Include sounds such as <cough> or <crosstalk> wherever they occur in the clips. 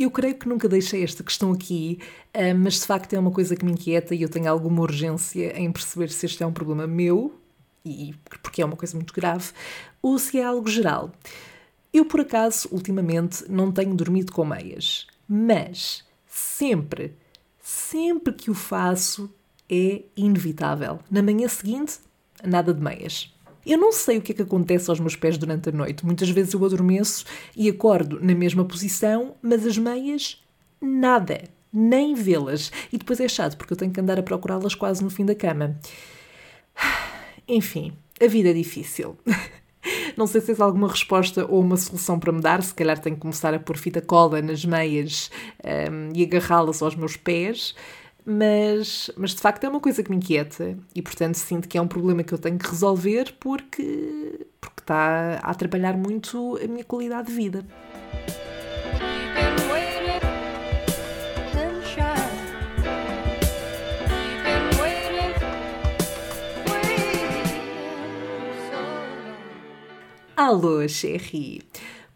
Eu creio que nunca deixei esta questão aqui, ah, mas de facto é uma coisa que me inquieta e eu tenho alguma urgência em perceber se este é um problema meu, e porque é uma coisa muito grave, ou se é algo geral. Eu, por acaso, ultimamente não tenho dormido com meias, mas sempre, sempre que o faço é inevitável. Na manhã seguinte, nada de meias. Eu não sei o que é que acontece aos meus pés durante a noite. Muitas vezes eu adormeço e acordo na mesma posição, mas as meias, nada. Nem vê-las. E depois é chato, porque eu tenho que andar a procurá-las quase no fim da cama. <sighs> Enfim, a vida é difícil. <laughs> Não sei se tens alguma resposta ou uma solução para me dar. Se calhar tenho que começar a pôr fita cola nas meias um, e agarrá-las aos meus pés mas, mas de facto é uma coisa que me inquieta e, portanto, sinto que é um problema que eu tenho que resolver porque, porque está a atrapalhar muito a minha qualidade de vida. Alô, Sherry!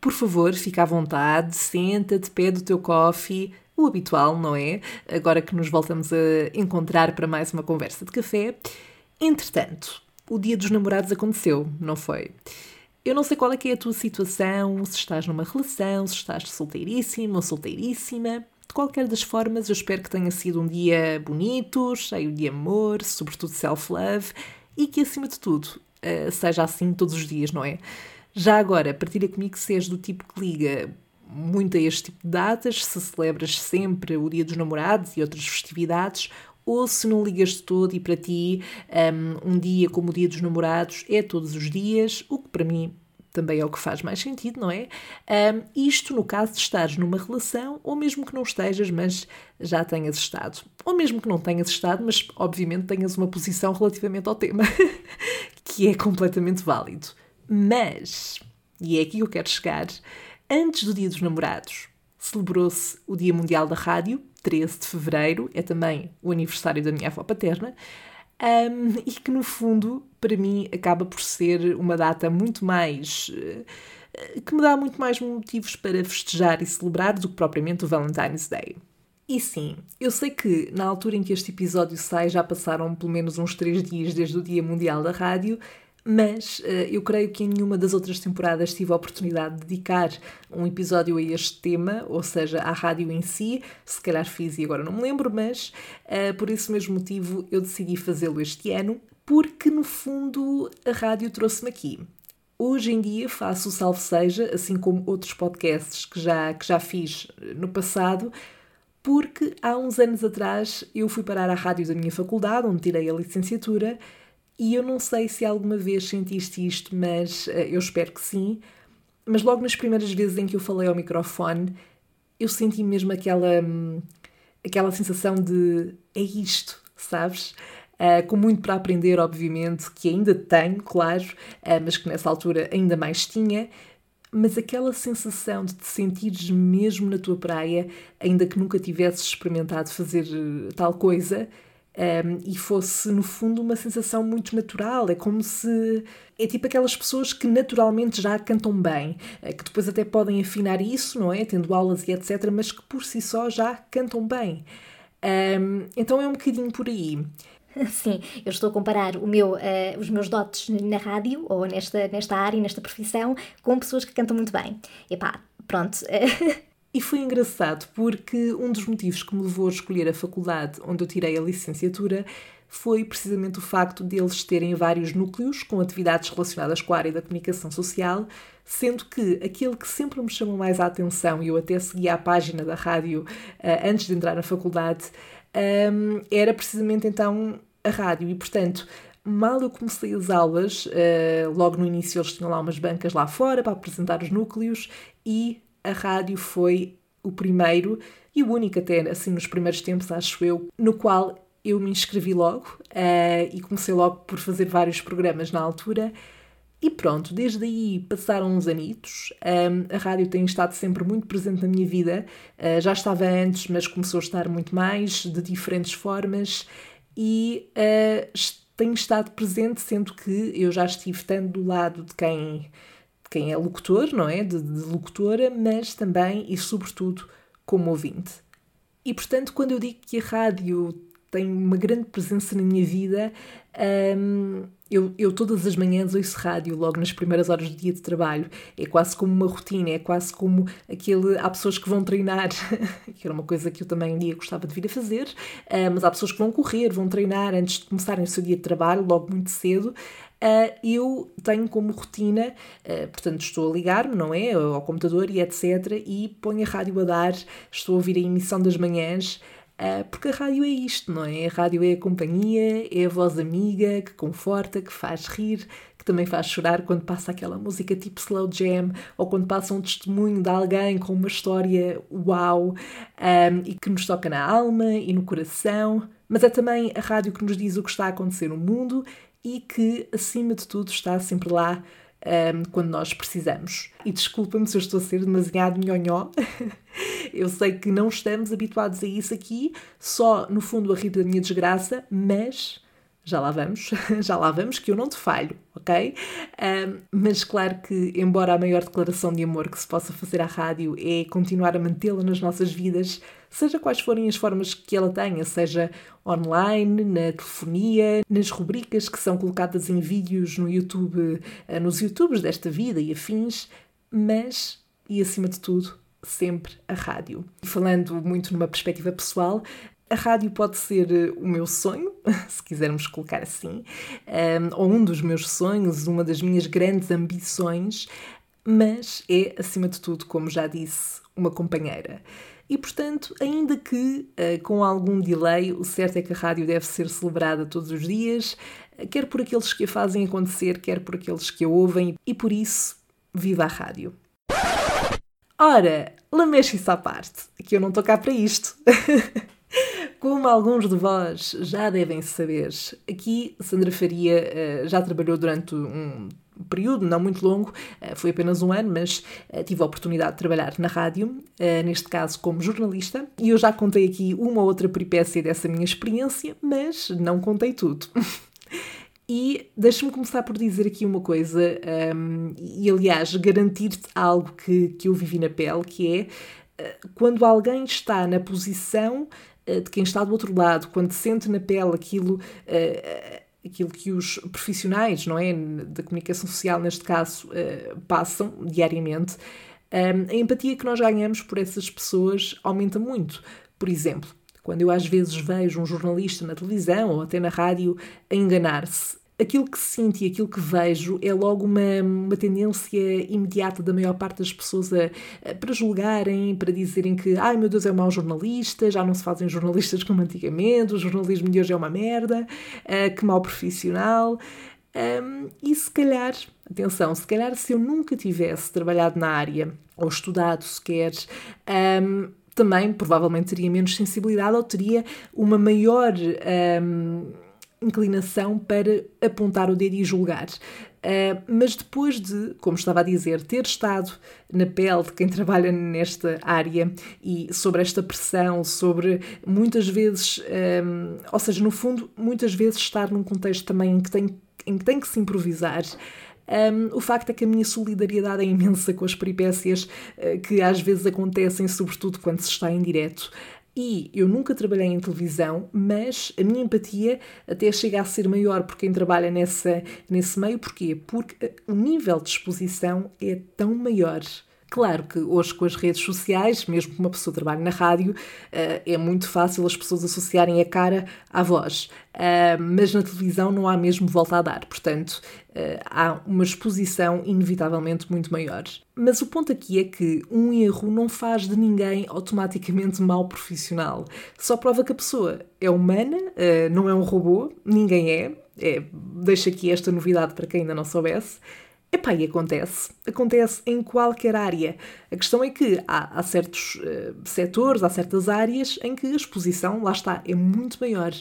Por favor, fica à vontade, senta-te, pede o teu coffee o habitual, não é? Agora que nos voltamos a encontrar para mais uma conversa de café. Entretanto, o dia dos namorados aconteceu, não foi? Eu não sei qual é que é a tua situação, se estás numa relação, se estás solteiríssimo ou solteiríssima. De qualquer das formas, eu espero que tenha sido um dia bonito, cheio de amor, sobretudo self-love, e que, acima de tudo, eh, seja assim todos os dias, não é? Já agora, partilha comigo se és do tipo que liga muito a este tipo de datas, se celebras sempre o Dia dos Namorados e outras festividades, ou se não ligas de todo e para ti um, um dia como o Dia dos Namorados é todos os dias, o que para mim também é o que faz mais sentido, não é? Um, isto no caso de estares numa relação, ou mesmo que não estejas, mas já tenhas estado. Ou mesmo que não tenhas estado, mas obviamente tenhas uma posição relativamente ao tema, <laughs> que é completamente válido. Mas, e é aqui que eu quero chegar, Antes do Dia dos Namorados, celebrou-se o Dia Mundial da Rádio, 13 de fevereiro, é também o aniversário da minha avó paterna, um, e que no fundo, para mim, acaba por ser uma data muito mais. Uh, que me dá muito mais motivos para festejar e celebrar do que propriamente o Valentine's Day. E sim, eu sei que na altura em que este episódio sai já passaram pelo menos uns três dias desde o Dia Mundial da Rádio mas uh, eu creio que em nenhuma das outras temporadas tive a oportunidade de dedicar um episódio a este tema, ou seja, à rádio em si. Se calhar fiz e agora não me lembro, mas uh, por esse mesmo motivo eu decidi fazê-lo este ano, porque no fundo a rádio trouxe-me aqui. Hoje em dia faço o Salve Seja, assim como outros podcasts que já, que já fiz eh, no passado, porque há uns anos atrás eu fui parar à rádio da minha faculdade, onde tirei a licenciatura e eu não sei se alguma vez sentiste isto, mas uh, eu espero que sim. Mas logo nas primeiras vezes em que eu falei ao microfone, eu senti mesmo aquela, hum, aquela sensação de é isto, sabes? Uh, com muito para aprender, obviamente, que ainda tenho, claro, uh, mas que nessa altura ainda mais tinha. Mas aquela sensação de te sentires mesmo na tua praia, ainda que nunca tivesses experimentado fazer tal coisa, um, e fosse, no fundo, uma sensação muito natural. É como se. É tipo aquelas pessoas que naturalmente já cantam bem, eh, que depois até podem afinar isso, não é? Tendo aulas e etc., mas que por si só já cantam bem. Um, então é um bocadinho por aí. <laughs> Sim, eu estou a comparar meu, uh, os meus dotes na rádio, ou nesta, nesta área, nesta profissão, com pessoas que cantam muito bem. Epá, pronto. <laughs> E foi engraçado porque um dos motivos que me levou a escolher a faculdade onde eu tirei a licenciatura foi precisamente o facto de eles terem vários núcleos com atividades relacionadas com a área da comunicação social, sendo que aquele que sempre me chamou mais a atenção, e eu até seguia a página da rádio uh, antes de entrar na faculdade, um, era precisamente então a rádio. E, portanto, mal eu comecei as aulas, uh, logo no início eles tinham lá umas bancas lá fora para apresentar os núcleos e a rádio foi o primeiro e o único até, assim, nos primeiros tempos, acho eu, no qual eu me inscrevi logo uh, e comecei logo por fazer vários programas na altura. E pronto, desde aí passaram uns anitos. Um, a rádio tem estado sempre muito presente na minha vida. Uh, já estava antes, mas começou a estar muito mais, de diferentes formas. E uh, tem estado presente, sendo que eu já estive tanto do lado de quem quem é locutor, não é? De, de locutora, mas também e sobretudo como ouvinte. E portanto, quando eu digo que a rádio tem uma grande presença na minha vida, um, eu, eu, todas as manhãs ouço rádio, logo nas primeiras horas do dia de trabalho. É quase como uma rotina, é quase como aquele. Há pessoas que vão treinar, <laughs> que era uma coisa que eu também um dia gostava de vir a fazer, uh, mas há pessoas que vão correr, vão treinar antes de começarem o seu dia de trabalho, logo muito cedo. Uh, eu tenho como rotina, uh, portanto, estou a ligar-me, não é? Ao computador e etc. E ponho a rádio a dar, estou a ouvir a emissão das manhãs. Uh, porque a rádio é isto, não é? A rádio é a companhia, é a voz amiga que conforta, que faz rir, que também faz chorar quando passa aquela música tipo slow jam ou quando passa um testemunho de alguém com uma história uau um, e que nos toca na alma e no coração. Mas é também a rádio que nos diz o que está a acontecer no mundo e que, acima de tudo, está sempre lá um, quando nós precisamos. E desculpa-me se eu estou a ser demasiado nhonhó. <laughs> eu sei que não estamos habituados a isso aqui, só no fundo a rir da minha desgraça, mas já lá vamos, <laughs> já lá vamos, que eu não te falho, ok? Um, mas claro que, embora a maior declaração de amor que se possa fazer à rádio é continuar a mantê-la nas nossas vidas, seja quais forem as formas que ela tenha, seja online, na telefonia, nas rubricas que são colocadas em vídeos no YouTube, eh, nos YouTubes desta vida e afins, mas, e acima de tudo, sempre a rádio. Falando muito numa perspectiva pessoal, a rádio pode ser eh, o meu sonho, <laughs> se quisermos colocar assim, ehm, ou um dos meus sonhos, uma das minhas grandes ambições, mas é, acima de tudo, como já disse, uma companheira. E, portanto, ainda que uh, com algum delay, o certo é que a rádio deve ser celebrada todos os dias, quer por aqueles que a fazem acontecer, quer por aqueles que a ouvem, e por isso, viva a rádio! Ora, lameche-se à parte, que eu não estou cá para isto. <laughs> Como alguns de vós já devem saber, aqui Sandra Faria uh, já trabalhou durante um período não muito longo, uh, foi apenas um ano, mas uh, tive a oportunidade de trabalhar na rádio, neste caso como jornalista, e eu já contei aqui uma ou outra peripécia dessa minha experiência, mas não contei tudo. <laughs> E deixa-me começar por dizer aqui uma coisa, um, e aliás, garantir-te algo que, que eu vivi na pele, que é quando alguém está na posição eh, de quem está do outro lado, quando sente na pele aquilo, aquilo que os profissionais, não é, da comunicação social neste caso, uh, passam diariamente, um, a empatia que nós ganhamos por essas pessoas aumenta muito. Por exemplo, quando eu às vezes vejo um jornalista na televisão ou até na rádio a enganar-se, aquilo que sinto e aquilo que vejo é logo uma, uma tendência imediata da maior parte das pessoas a, a, para julgarem, para dizerem que ai meu Deus é um mau jornalista, já não se fazem jornalistas como antigamente, o jornalismo de hoje é uma merda, uh, que mau profissional. Um, e se calhar, atenção, se calhar se eu nunca tivesse trabalhado na área ou estudado sequer, um, também provavelmente teria menos sensibilidade ou teria uma maior. Um, inclinação para apontar o dedo e julgar. Uh, mas depois de, como estava a dizer, ter estado na pele de quem <laughs> trabalha nesta área e sobre esta pressão, sobre muitas vezes, um, ou seja, no fundo, muitas vezes estar num contexto também em que tem, em que, tem que se improvisar. Um, o facto é que a minha solidariedade é imensa com as peripécias uh, que às vezes acontecem, sobretudo quando se está em direto. E eu nunca trabalhei em televisão, mas a minha empatia até chega a ser maior por quem trabalha nessa, nesse meio. Porquê? Porque o nível de exposição é tão maior. Claro que hoje com as redes sociais, mesmo que uma pessoa trabalhe na rádio, eh, é muito fácil as pessoas associarem a cara à voz. Eh, mas na televisão não há mesmo volta a dar, portanto eh, há uma exposição inevitavelmente muito maior. Mas o ponto aqui é que um erro não faz de ninguém automaticamente mal profissional. Só prova que a pessoa é humana, não é um robô, ninguém é. é deixo aqui esta novidade para quem ainda não soubesse. Epá, e acontece. Acontece em qualquer área. A questão é que há, há certos uh, setores, há certas áreas em que a exposição, lá está, é muito maior.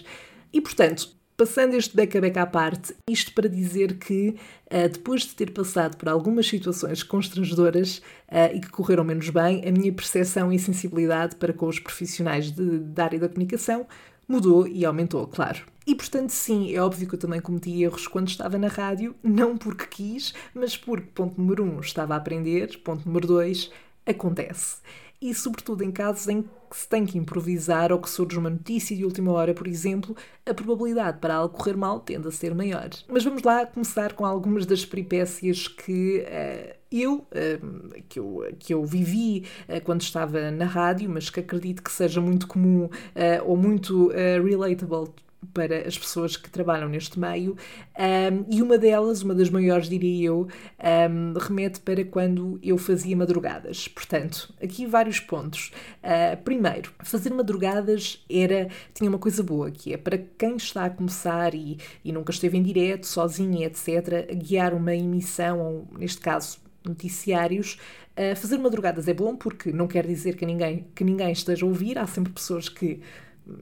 E, portanto, passando este beca-beca à parte, isto para dizer que, uh, depois de ter passado por algumas situações constrangedoras uh, e que correram menos bem, a minha percepção e sensibilidade para com os profissionais de, da área da comunicação mudou e aumentou, claro. E portanto, sim, é óbvio que eu também cometi erros quando estava na rádio, não porque quis, mas porque, ponto número um, estava a aprender, ponto número dois, acontece. E, sobretudo, em casos em que se tem que improvisar ou que surge uma notícia de última hora, por exemplo, a probabilidade para algo correr mal tende a ser maior. Mas vamos lá começar com algumas das peripécias que. Uh, eu, que eu, que eu vivi uh, quando estava na rádio, mas que acredito que seja muito comum ou muito relatable para as pessoas que trabalham neste meio, um, e uma delas, uma das maiores, diria eu, um, remete para quando eu fazia madrugadas. Portanto, aqui vários pontos. Uh, primeiro, fazer madrugadas era tinha uma coisa boa, que é para quem está a começar e, e nunca esteve em direto, sozinho, etc., guiar uma emissão, ou neste caso, noticiários, uh, fazer madrugadas é bom porque não quer dizer que ninguém, que ninguém esteja a ouvir, há sempre pessoas que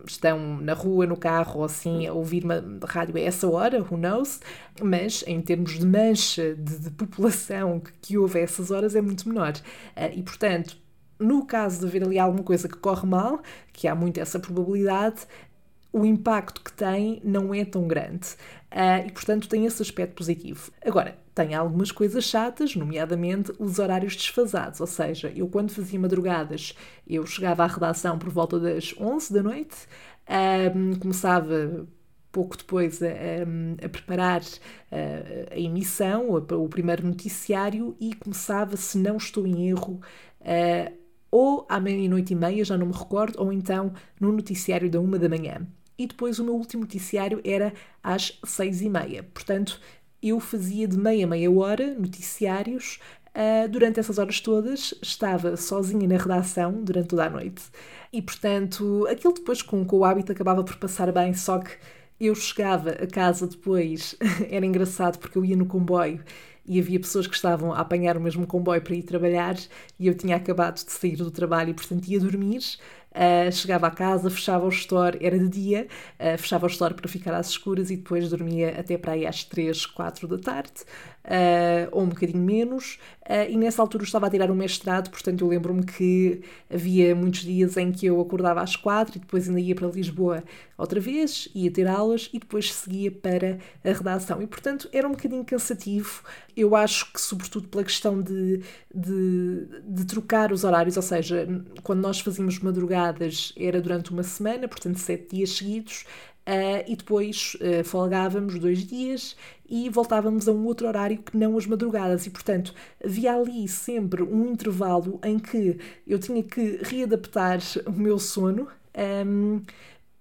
estão na rua, no carro ou assim a ouvir uma rádio a essa hora, who knows, mas em termos de mancha de, de população que, que houve a essas horas é muito menor. Uh, e portanto, no caso de haver ali alguma coisa que corre mal, que há muito essa probabilidade, o impacto que tem não é tão grande. Uh, e, portanto, tem esse aspecto positivo. Agora, tem algumas coisas chatas, nomeadamente os horários desfasados, ou seja, eu quando fazia madrugadas, eu chegava à redação por volta das 11 da noite, um, começava pouco depois a, a, a preparar a, a emissão, o primeiro noticiário e começava, se não estou em erro, ou à meia-noite e meia, já não me recordo, ou então no noticiário da uma da manhã e depois o meu último noticiário era às seis e meia. Portanto, eu fazia de meia a meia hora noticiários. Uh, durante essas horas todas estava sozinha na redação durante toda a noite. E portanto, aquilo depois com, com o hábito acabava por passar bem, só que eu chegava a casa depois, <laughs> era engraçado porque eu ia no comboio e havia pessoas que estavam a apanhar o mesmo comboio para ir trabalhar e eu tinha acabado de sair do trabalho e portanto ia dormir. Uh, chegava a casa, fechava o store, era de dia, uh, fechava o store para ficar às escuras e depois dormia até para aí às 3, 4 da tarde, uh, ou um bocadinho menos. e nessa altura eu estava a tirar um mestrado, portanto eu lembro-me que havia muitos dias em que eu acordava às 4 e depois ainda ia para Lisboa outra vez, ia ter aulas e depois seguia para a redação. E portanto era um bocadinho cansativo. Eu acho que, sobretudo pela questão de, de, de trocar os horários, ou seja, quando nós fazíamos madrugada era durante uma semana, portanto sete dias seguidos, uh, e depois uh, folgávamos dois dias e voltávamos a um outro horário que não as madrugadas. E, portanto, havia ali sempre um intervalo em que eu tinha que readaptar o meu sono. Um, ehm,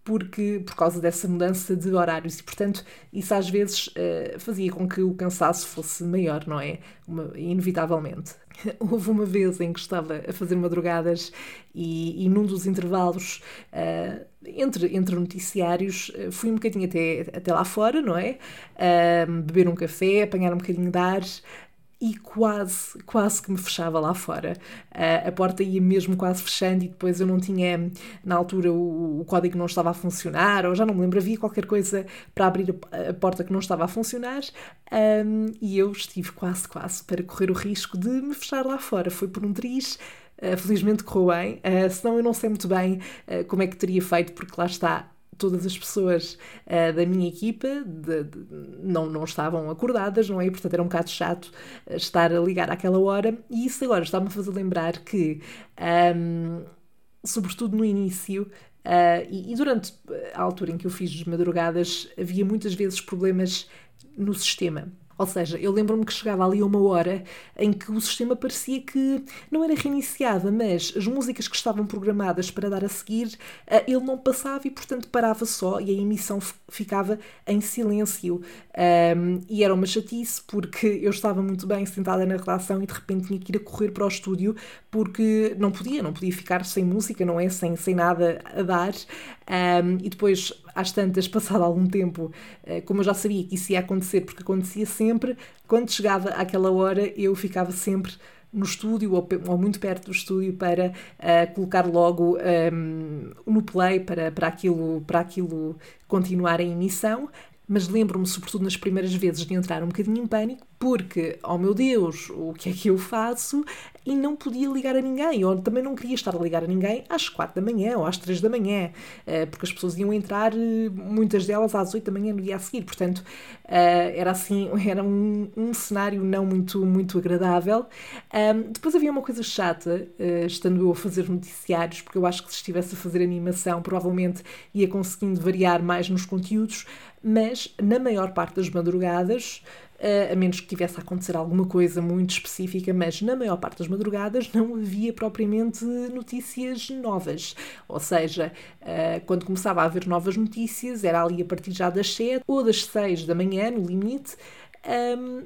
porque por causa dessa mudança de horários e portanto isso às vezes uh, fazia com que o cansaço fosse maior, não é? Uma, inevitavelmente. <laughs> Houve uma vez em que estava a fazer madrugadas e, e num dos intervalos uh, entre, entre noticiários uh, fui um bocadinho até, até lá fora, não é? beber um café, apanhar um bocadinho de ar e quase, quase que me fechava lá fora. Uh, a porta ia mesmo quase fechando e depois eu não tinha, na altura, o, o, código não estava a funcionar, ou já não me lembro, havia qualquer coisa para abrir a, a porta que não estava a funcionar um, e eu estive quase, quase para correr o risco de me fechar lá fora. Foi por um triz. Uh, felizmente correu bem, uh, senão eu não sei muito bem uh, como é que teria feito, porque lá está, todas as pessoas uh, da minha equipa de, de, não, não estavam acordadas, não é? Portanto, era um bocado chato estar a ligar àquela hora. E isso agora está-me a fazer lembrar que, um, sobretudo no início, uh, e, e durante a altura em que eu fiz as madrugadas, havia muitas vezes problemas no sistema. Ou seja, eu lembro-me que chegava ali uma hora em que o sistema parecia que não era reiniciado, mas as músicas que estavam programadas para dar a seguir, eh, ele não passava e, portanto, parava só e a emissão ficava em silêncio. Um, e era uma chatice porque eu estava muito bem sentada na redação e de repente tinha que ir a correr para o estúdio porque não podia, não podia ficar sem música, não é? Sem, sem nada a dar. Um, e depois, às tantas, <laughs> passado algum tempo, uh, como eu já sabia que isso ia acontecer, porque acontecia sempre, quando chegava àquela hora eu ficava sempre no estúdio ou, ou, muito perto do estúdio para uh, colocar logo um, no play para, para, aquilo, para aquilo continuar em emissão. Mas lembro-me, sobretudo nas primeiras vezes, de entrar um bocadinho em pânico, porque, oh meu Deus, o que é que eu faço? E não podia ligar a ninguém, ou também não queria estar a ligar a ninguém às quatro da manhã ou às três da manhã, eh, porque as pessoas iam entrar, eh, muitas delas às oito da manhã no dia a seguir, portanto eh, era assim, <laughs> era um, um cenário não muito, muito agradável. Depois havia uma coisa chata, estando eu a fazer noticiários, porque eu acho que se estivesse a fazer animação, provavelmente ia conseguindo variar mais nos conteúdos, mas na maior parte das madrugadas a menos que tivesse a acontecer alguma coisa muito específica, mas na maior parte das madrugadas não havia propriamente notícias novas. Ou seja, quando começava a haver novas notícias, era ali a partir já das 7 ou das 6 da manhã, no limite,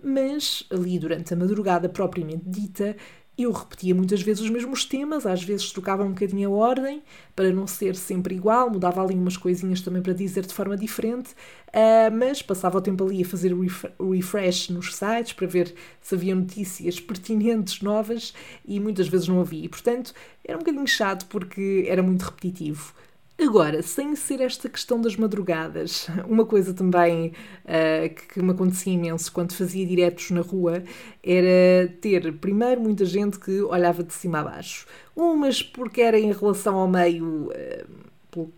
mas ali durante a madrugada propriamente dita, eu repetia muitas vezes os mesmos temas, às vezes trocava um bocadinho a ordem para não ser sempre igual, mudava ali umas coisinhas também para dizer de forma diferente, uh, mas passava o tempo ali a fazer o refresh nos sites para ver se havia notícias pertinentes, novas, e muitas vezes não havia. E, portanto, era um bocadinho chato porque era muito repetitivo. Agora, sem ser esta questão das madrugadas, <laughs> uma coisa também uh, que, me acontecia imenso quando fazia diretos na rua era ter, primeiro, muita gente que olhava de cima a baixo. Umas porque era em relação ao meio. Uh,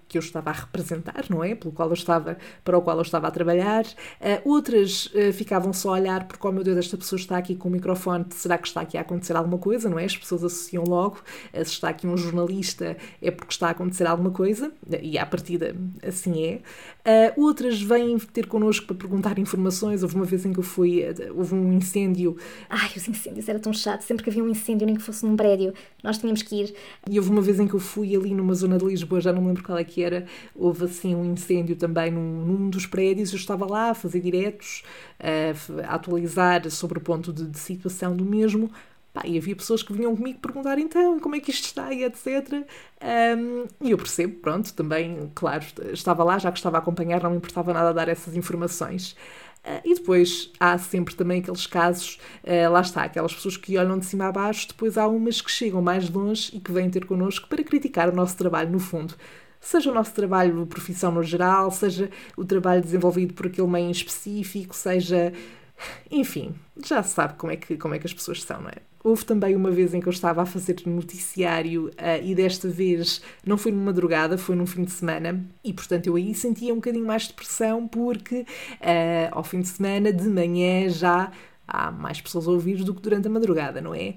que eu estava a representar, não é? Pelo qual eu estava, para o qual eu estava a trabalhar. Uh, outras uh, ficavam só a olhar porque, oh meu Deus, esta pessoa está aqui com o microfone, será que está aqui a acontecer alguma coisa, não é? As pessoas associam logo, uh, se está aqui um jornalista é porque está a acontecer alguma coisa, e à partida assim é. outras vêm ter connosco para perguntar informações. Houve uma vez em que eu fui, houve um incêndio. Ai, os incêndios era tão chato, sempre que havia um incêndio, nem que fosse num prédio, nós tínhamos que ir. E houve uma vez em que eu fui ali numa zona de Lisboa, já não me lembro qual é que era, houve assim um incêndio também num, num dos prédios, eu estava lá a fazer diretos, a, a atualizar sobre o ponto de, de situação do mesmo, Pá, e havia pessoas que vinham comigo perguntar então como é que isto está e etc. Um, e eu percebo, pronto, também, claro, estava lá, já que estava a acompanhar, não me importava nada dar essas informações. Uh, e depois há sempre também aqueles casos, uh, lá está, aquelas pessoas que olham de cima a baixo, depois há umas que chegam mais longe e que vêm ter connosco para criticar o nosso trabalho, no fundo seja o nosso trabalho de profissão no geral, seja o trabalho desenvolvido por aquele meio em específico, seja. Enfim, já se sabe como é, que, como é que as pessoas são, não é? Houve também uma vez em que eu estava a fazer noticiário uh, e desta vez não foi numa madrugada, foi num fim de semana e, portanto, eu aí sentia um bocadinho mais de pressão porque uh, ao fim de semana, de manhã, já há mais pessoas a ouvir do que durante a madrugada, não é?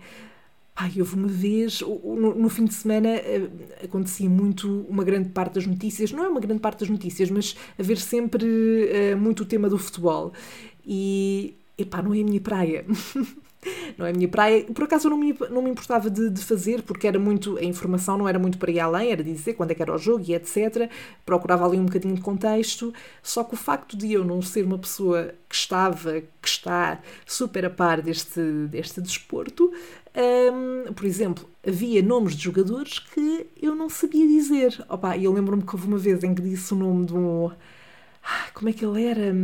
Ai, houve uma vez, no, no, fim de semana eh, acontecia muito, uma grande parte das notícias, não é uma grande parte das notícias, mas haver sempre uh, muito o tema do futebol. E, epá, não é a minha praia. <laughs> não é a minha praia. Por acaso eu não me, não me importava de, de, fazer, porque era muito, a informação não era muito para ir além, era dizer quando é que era o jogo e etc. Procurava ali um bocadinho de contexto. Só que o facto de eu não ser uma pessoa que estava, que está super a par deste, deste desporto, um, por exemplo, havia nomes de jogadores que eu não sabia dizer. Opa, eu lembro-me que houve uma vez em que disse o nome de um. Como é que ele era?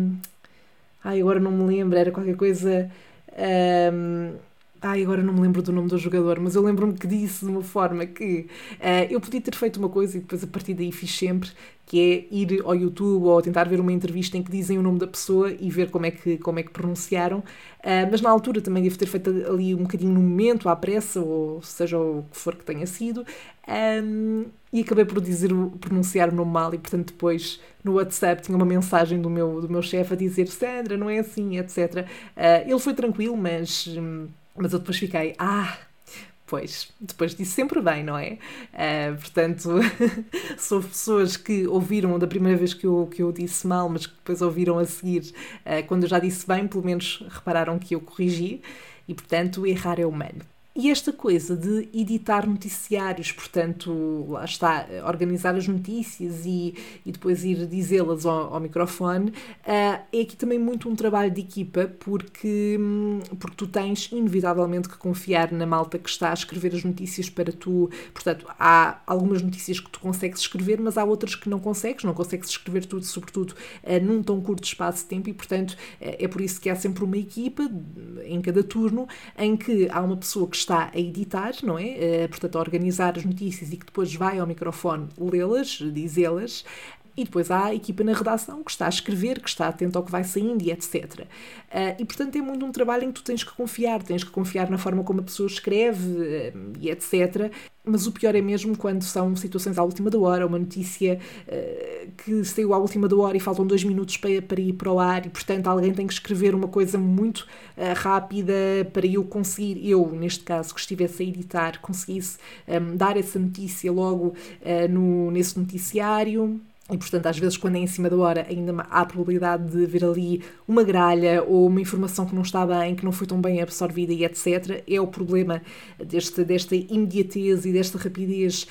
Ai, agora não me lembro, era qualquer coisa. Um, ai, agora não me lembro do nome do jogador, mas eu lembro-me que disse de uma forma que uh, eu podia ter feito uma coisa e depois a partir daí fiz sempre, que é ir ao YouTube ou tentar ver uma entrevista em que dizem o nome da pessoa e ver como é que, como é que pronunciaram. Uh, mas na altura também devo ter feito ali um bocadinho no momento, à pressa, ou seja o que for que tenha sido. Um, e acabei por dizer pronunciar o nome mal e portanto depois no WhatsApp tinha uma mensagem do meu do meu chefe a dizer Sandra não é assim etc uh, ele foi tranquilo mas hum, mas eu depois fiquei ah Pois, depois disse sempre bem, não é? Uh, portanto, <laughs> sou pessoas que ouviram da primeira vez que eu, que eu disse mal, mas que depois ouviram a seguir, uh, quando eu já disse bem, pelo menos repararam que eu corrigi, e portanto, errar é humano. E esta coisa de editar noticiários, portanto, lá está, organizar as notícias e, e depois ir dizê-las ao, ao, microfone, uh, é aqui também muito um trabalho de equipa, porque, hum, porque tu tens inevitavelmente que confiar na malta que está a escrever as notícias para tu. Portanto, há algumas notícias que tu consegues escrever, mas há outras que não consegues, não consegues escrever tudo, sobretudo uh, num tão curto espaço de tempo, e portanto uh, é por isso que há sempre uma equipa em cada turno em que há uma pessoa que está a editar, não é? Uh, portanto, a organizar as notícias e que depois vai ao microfone lê-las, dizê-las. E depois há a equipa na redação que está a escrever, que está atento ao que vai saindo e etc. Uh, e portanto é muito um trabalho em que tu tens que confiar, tens que confiar na forma como a pessoa escreve uh, e etc. Mas o pior é mesmo quando são situações à última da hora, uma notícia uh, que saiu à última da hora e faltam dois minutos para, para ir para o ar e portanto alguém tem que escrever uma coisa muito rápida para eu conseguir, eu neste caso que estivesse a editar, conseguisse um, dar essa notícia logo no, nesse noticiário. E, portanto, às vezes, quando é em cima da hora, ainda há a probabilidade de ver ali uma gralha ou uma informação que não está bem, que não foi tão bem absorvida e etc. É o problema deste, desta imediatez e desta rapidez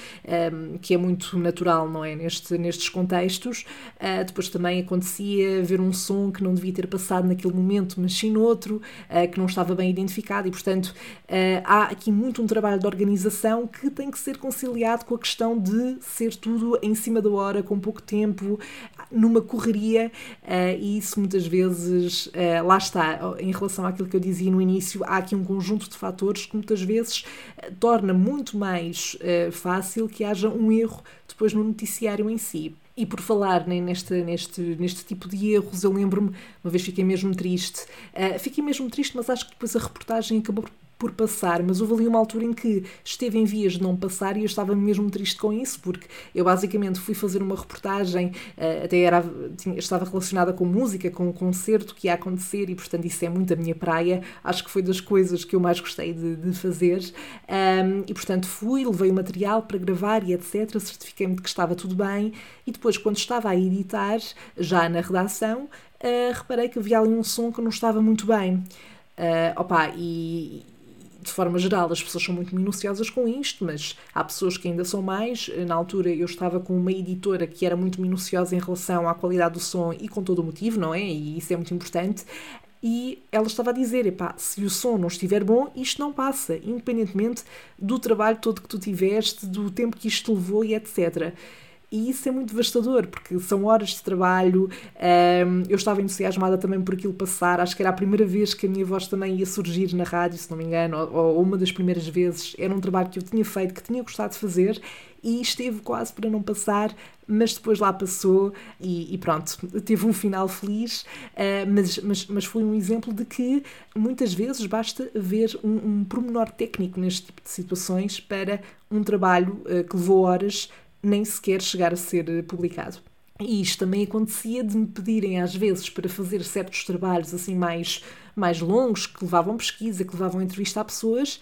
um, que é muito natural, não é? Neste, nestes contextos. Uh, depois também acontecia ver um som que não devia ter passado naquele momento, mas sim noutro, uh, que não estava bem identificado e, portanto, uh, há aqui muito um trabalho de organização que tem que ser conciliado com a questão de ser tudo em cima da hora, com pouco tempo, numa correria, uh, e isso muitas vezes, uh, lá está, em relação àquilo que eu dizia no início, há aqui um conjunto de fatores que muitas vezes uh, torna muito mais fácil que haja um erro depois no noticiário em si. E por falar neste, neste, neste tipo de erros, eu lembro-me, uma vez fiquei mesmo triste, uh, fiquei mesmo triste, mas acho que depois a reportagem acabou por passar, mas houve ali uma altura em que esteve em vias de não passar e eu estava mesmo triste com isso, porque eu basicamente fui fazer uma reportagem, uh, até era, tinha, estava relacionada com música, com um concerto que ia acontecer e, portanto, isso é muito a minha praia. Acho que foi das coisas que eu mais gostei de, de fazer. Um, e, portanto, fui, levei o material para gravar e etc. Certifiquei-me de que estava tudo bem e depois, quando estava a editar, já na redação, uh, reparei que havia ali um som que não estava muito bem. Uh, opa, e, de forma geral, as pessoas são muito minuciosas com isto, mas há pessoas que ainda são mais. Na altura, eu estava com uma editora que era muito minuciosa em relação à qualidade do som e com todo o motivo, não é? E isso é muito importante. E ela estava a dizer: epá, se o som não estiver bom, isto não passa, independentemente do trabalho todo que tu tiveste, do tempo que isto levou e etc. E isso é muito devastador, porque são horas de trabalho. Um, eu estava entusiasmada também por aquilo passar. Acho que era a primeira vez que a minha voz também ia surgir na rádio, se não me engano, ou, ou uma das primeiras vezes. Era um trabalho que eu tinha feito, que tinha gostado de fazer e esteve quase para não passar, mas depois lá passou e, e pronto, teve um final feliz, uh, mas, mas, mas foi um exemplo de que muitas vezes basta ver um, um pormenor técnico neste tipo de situações para um trabalho uh, que levou horas nem sequer chegar a ser eh, publicado. E isto também acontecia de me pedirem às vezes para fazer certos trabalhos assim mais, mais longos, que levavam pesquisa, que levavam entrevista a pessoas,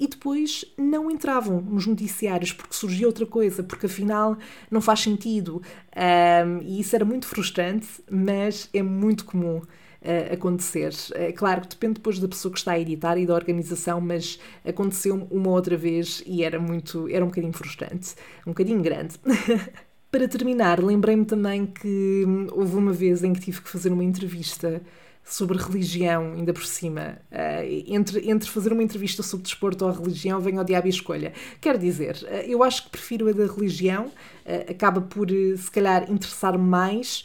e depois não entravam nos noticiários porque surgia outra coisa, porque afinal não faz sentido. Um, e isso era muito frustrante, mas é muito comum uh, acontecer. É claro que depende depois da pessoa que está a editar e da organização, mas aconteceu uma outra vez e era muito, era um bocadinho frustrante, um bocadinho grande. <laughs> Para terminar, lembrei-me também que houve uma vez em que tive que fazer uma entrevista sobre religião, ainda por cima. Uh, entre, entre fazer uma entrevista sobre desporto ou religião, vem ao diabo e escolha. Quer dizer, uh, eu acho que prefiro a da religião, uh, acaba por, se calhar, interessar mais,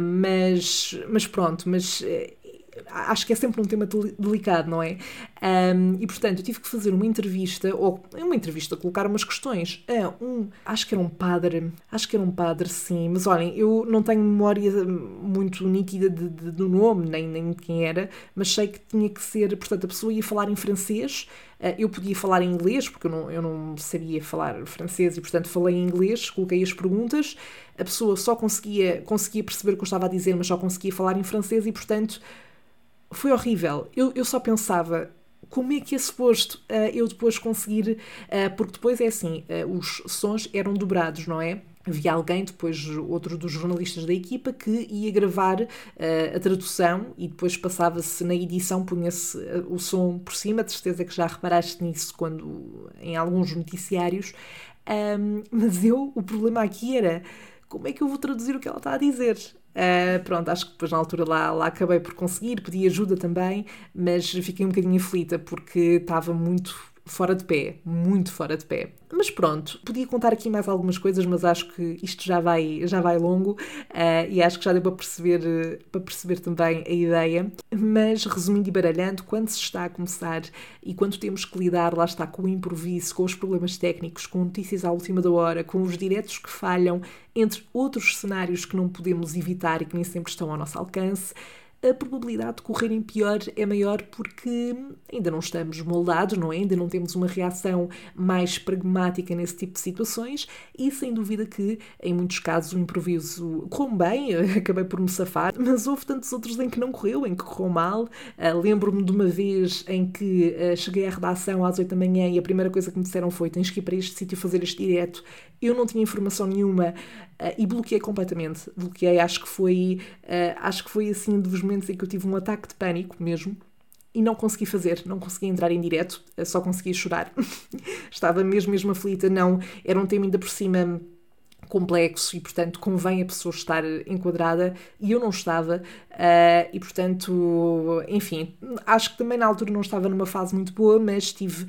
mas, mas pronto, mas acho que é sempre um tema delicado, não é? Um, e portanto, eu tive que fazer uma entrevista, ou uma entrevista, colocar umas questões a um, acho que era um padre, acho que era um padre, sim, mas olhem, eu não tenho memória muito nítida de, de, do nome, nem, nem de quem era, mas sei que tinha que ser, portanto, a pessoa ia falar em francês, uh, eu podia falar em inglês, porque eu não, eu não sabia falar francês e, portanto, falei em inglês, coloquei as perguntas, a pessoa só conseguia, conseguia perceber o que eu estava a dizer, mas só conseguia falar em francês e, portanto, foi horrível. Eu, eu só pensava como é que é suposto uh, eu depois conseguir, uh, porque depois é assim, uh, os sons eram dobrados, não é? Havia alguém, depois outro dos jornalistas da equipa, que ia gravar a tradução e depois passava-se na edição, punha-se o som por cima, de certeza que já reparaste nisso quando em alguns noticiários. Um, mas eu, o problema aqui era como é que eu vou traduzir o que ela está a dizer? Uh, pronto, acho que depois na altura lá, lá acabei por conseguir, pedi ajuda também, mas fiquei um bocadinho aflita porque estava muito fora de pé, muito fora de pé. Mas pronto, podia contar aqui mais algumas coisas, mas acho que isto já vai, já vai longo uh, e acho que já deu para perceber, para perceber também a ideia. Mas resumindo e baralhando, quando se está a começar e quando temos que lidar, lá está, com o improviso, com os problemas técnicos, com notícias à última da hora, com os diretos que falham, entre outros cenários que não podemos evitar e que nem sempre estão ao nosso alcance, a probabilidade de correrem pior é maior porque ainda não estamos moldados, não é? Ainda não temos uma reação mais pragmática nesse tipo de situações e sem dúvida que em muitos casos o improviso correu bem, <laughs> acabei por me safar, mas houve tantos outros em que não correu, em que correu mal. Uh, Lembro-me de uma vez em que uh, cheguei à redação às 8 da manhã e a primeira coisa que me disseram foi tens que ir para este sítio fazer este direto. Eu não tinha informação nenhuma uh, e bloqueei completamente. Bloqueei, acho que foi, acho que foi assim dos momentos em que eu tive um ataque de pânico mesmo e não consegui fazer, não consegui entrar em direto, só consegui chorar. <laughs> Estava mesmo, mesmo aflita, não, era um tema ainda por cima complexo e, portanto, convém a pessoa estar enquadrada e eu não estava. Uh, e, portanto, enfim, acho que também na altura não estava numa fase muito boa, mas tive, uh,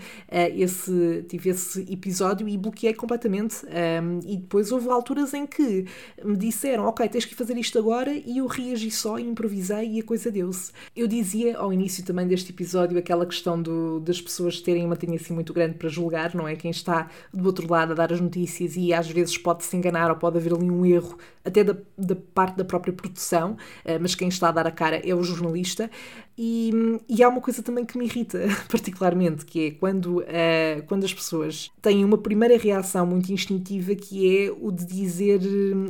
esse, tive esse episódio e bloqueei completamente. Um, e depois houve alturas em que me disseram: Ok, tens que fazer isto agora, e eu reagi só, improvisei e a coisa deu-se. Eu dizia ao início também deste episódio aquela questão do, das pessoas terem uma tendência muito grande para julgar, não é? Quem está do outro lado a dar as notícias e às vezes pode-se enganar ou pode haver ali um erro, até da, da parte da própria produção, uh, mas quem está a dar a cara é o jornalista. E, e há uma coisa também que me irrita <laughs> particularmente, que é quando, uh, quando as pessoas têm uma primeira reação muito instintiva, que é o de dizer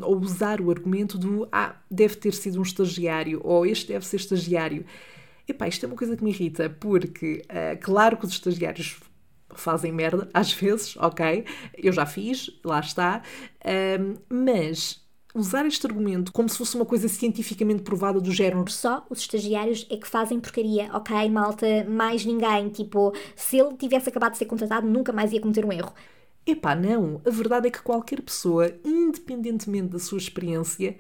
ou usar o argumento do ah, deve ter sido um estagiário, ou este deve ser estagiário. Epá, isto é uma coisa que me irrita, porque uh, claro que os estagiários fazem merda, <laughs> às vezes, ok, eu já fiz, lá está, um, mas usar este argumento como se fosse uma coisa cientificamente provada do género. Só os estagiários é que fazem porcaria, ok, malta, mais ninguém. Tipo, se ele tivesse acabado de ser contratado, nunca mais ia cometer um erro. Epá, não. A verdade é que qualquer pessoa, independentemente da sua experiência,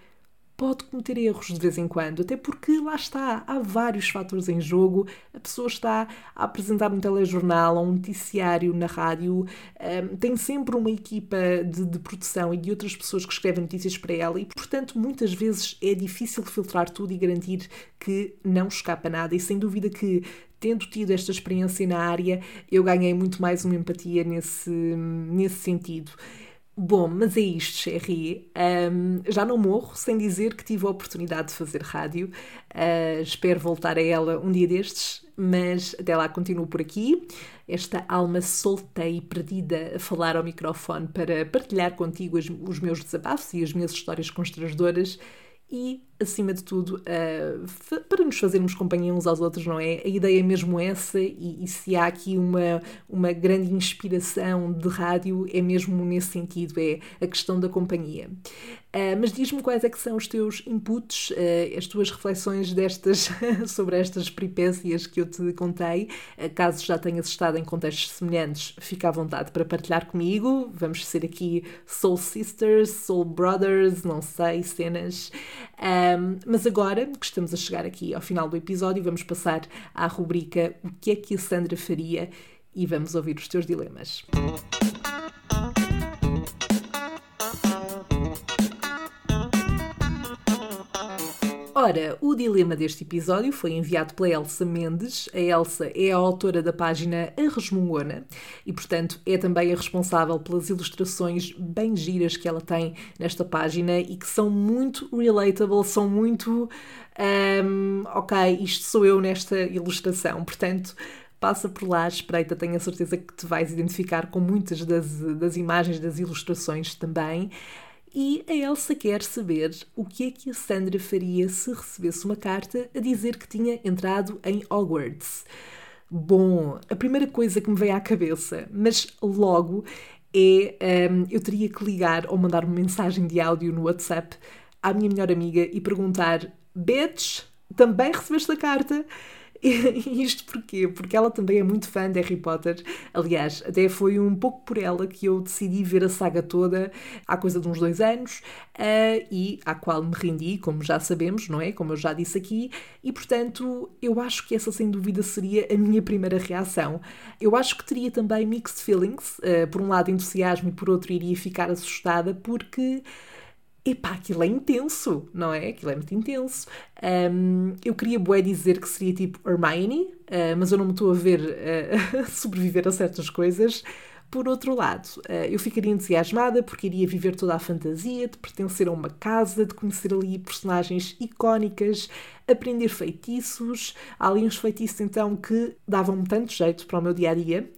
pode cometer erros de vez em quando, até porque lá está, há vários fatores em jogo. A pessoa está a apresentar um telejornal um noticiário na rádio, um, tem sempre uma equipa de, de, produção e de outras pessoas que escrevem notícias para ela, e portanto, muitas vezes é difícil filtrar tudo e garantir que não escapa nada. E sem dúvida que tendo tido esta experiência na área, eu ganhei muito mais uma empatia nesse, nesse sentido. Bom, mas é isto, Sherry. Um, já não morro sem dizer que tive a oportunidade de fazer rádio. Uh, espero voltar a ela um dia destes, mas até lá continuo por aqui. Esta alma solta e perdida a falar ao microfone para partilhar contigo os, meus desabafos e as minhas histórias constrangedoras e, acima de tudo, uh, para nos fazermos companhia uns aos outros, não é? A ideia é mesmo essa, e, e, se há aqui uma, uma grande inspiração de rádio, é mesmo nesse sentido, é a questão da companhia. Uh, mas diz-me quais é que são os teus inputs, uh, as tuas reflexões destas, <laughs> sobre estas peripécias que eu te contei. Uh, caso já tenhas estado em contextos semelhantes, fica à vontade para partilhar comigo. Vamos ser aqui Soul Sisters, Soul Brothers, não sei, cenas. Um, mas agora que estamos a chegar aqui ao final do episódio, vamos passar à rubrica O que é que a Sandra faria e vamos ouvir os teus dilemas. Ora, o dilema deste episódio foi enviado pela Elsa Mendes. A Elsa é a autora da página A Resmungona e, portanto, é também a responsável pelas ilustrações bem giras que ela tem nesta página e que são muito relatable, são muito. Um, ok, isto sou eu nesta ilustração. Portanto, passa por lá, espreita, tenho a certeza que te vais identificar com muitas das, das imagens, das ilustrações também. E a Elsa quer saber o que é que a Sandra faria se recebesse uma carta a dizer que tinha entrado em Hogwarts. Bom, a primeira coisa que me veio à cabeça, mas logo, é um, eu teria que ligar ou mandar uma mensagem de áudio no WhatsApp à minha melhor amiga e perguntar: Bitch, também recebeste a carta? <laughs> Isto porquê? Porque ela também é muito fã de Harry Potter. Aliás, até foi um pouco por ela que eu decidi ver a saga toda há coisa de uns dois anos uh, e à qual me rendi, como já sabemos, não é? Como eu já disse aqui, e portanto eu acho que essa sem dúvida seria a minha primeira reação. Eu acho que teria também mixed feelings, uh, por um lado entusiasmo e por outro iria ficar assustada porque epá, aquilo é intenso, não é? Aquilo é muito intenso. Um, eu queria bué dizer que seria tipo Hermione, uh, mas eu não me estou a ver <laughs> uh, sobreviver a certas coisas. Por outro lado, uh, eu ficaria entusiasmada porque iria viver toda a fantasia de pertencer a uma casa, de conhecer ali personagens icónicas, aprender feitiços. Há ali uns feitiços então que davam-me tanto jeito para o meu dia a dia.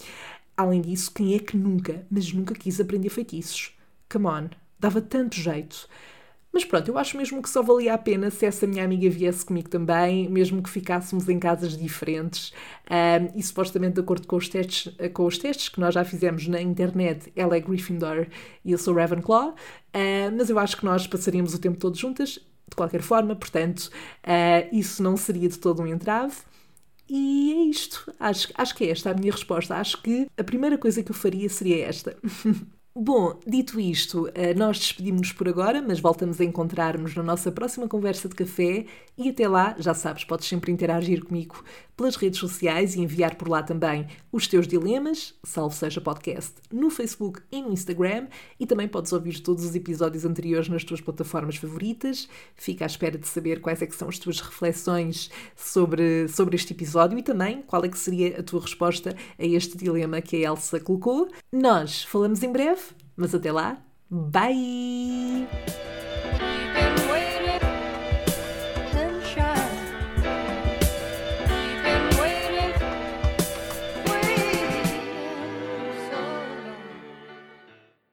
Além disso, quem é que nunca, mas nunca quis aprender feitiços? Come on, dava tanto jeito. Mas pronto, eu acho mesmo que só valia a pena se essa minha amiga viesse comigo também, mesmo que ficássemos em casas diferentes. Um, e supostamente, de acordo com os, testes, com os testes que nós já fizemos na internet, ela é Gryffindor e eu sou Ravenclaw. Mas eu acho que nós passaríamos o tempo todo juntas, de qualquer forma, portanto, uh, isso não seria de todo um entrave. E é isto. Acho, acho que é esta a minha resposta. Acho que a primeira coisa que eu faria seria esta. <laughs> Bom, dito isto, eh, nós despedimos-nos por agora, mas voltamos a encontrar-nos na nossa próxima conversa de café. E até lá, já sabes, podes sempre interagir comigo pelas redes sociais e enviar por lá também os teus dilemas, salvo seja podcast, no Facebook e no Instagram e também podes ouvir todos os episódios anteriores nas tuas plataformas favoritas. Fica à espera de saber quais é que são as tuas reflexões sobre, sobre este episódio e também qual é que seria a tua resposta a este dilema que a Elsa colocou. Nós falamos em breve mas até lá, bye!